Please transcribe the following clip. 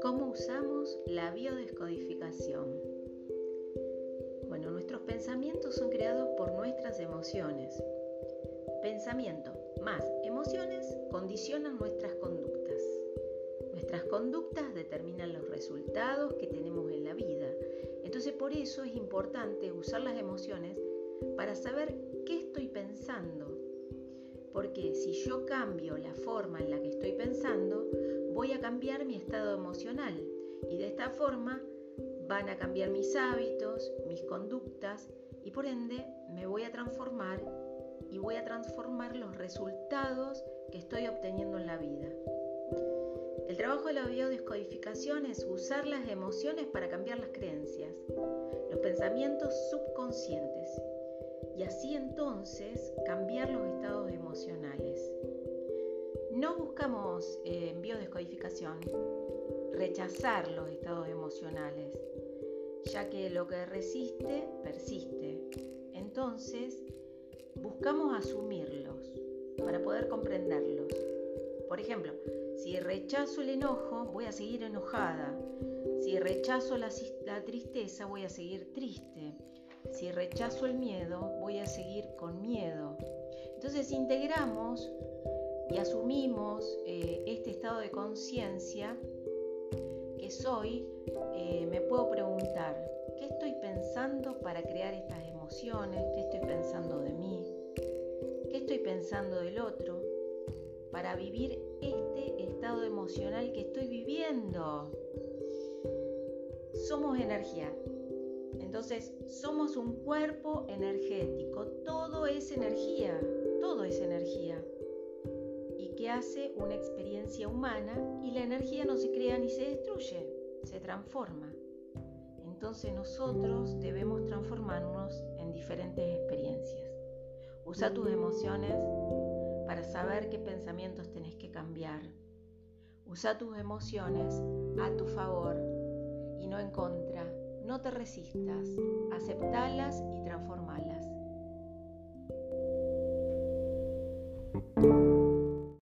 ¿Cómo usamos la biodescodificación? Bueno, nuestros pensamientos son creados por nuestras emociones. Pensamiento más emociones condicionan nuestras conductas. Nuestras conductas determinan los resultados que tenemos en la vida. Entonces por eso es importante usar las emociones para saber qué estoy. Porque si yo cambio la forma en la que estoy pensando, voy a cambiar mi estado emocional y de esta forma van a cambiar mis hábitos, mis conductas y por ende me voy a transformar y voy a transformar los resultados que estoy obteniendo en la vida. El trabajo de la biodescodificación es usar las emociones para cambiar las creencias, los pensamientos subconscientes y así entonces cambiar los estados emocionales. No buscamos eh, en biodescodificación rechazar los estados emocionales, ya que lo que resiste persiste. Entonces, buscamos asumirlos para poder comprenderlos. Por ejemplo, si rechazo el enojo, voy a seguir enojada. Si rechazo la, tristeza, voy a seguir triste. Si rechazo el miedo, voy a seguir con miedo. Entonces integramos y asumimos eh, este estado de conciencia que soy, eh, me puedo preguntar, ¿qué estoy pensando para crear estas emociones? ¿Qué estoy pensando de mí? ¿Qué estoy pensando del otro? Para vivir este estado emocional que estoy viviendo. Somos energía. Entonces, somos un cuerpo energético. Todo es energía. Todo es energía. Y que hace una experiencia humana y la energía no se crea ni se destruye, se transforma. Entonces nosotros debemos transformarnos en diferentes experiencias. Usa tus emociones para saber qué pensamientos tenés que cambiar. Usa tus emociones a tu favor resistas, aceptalas y transformalas.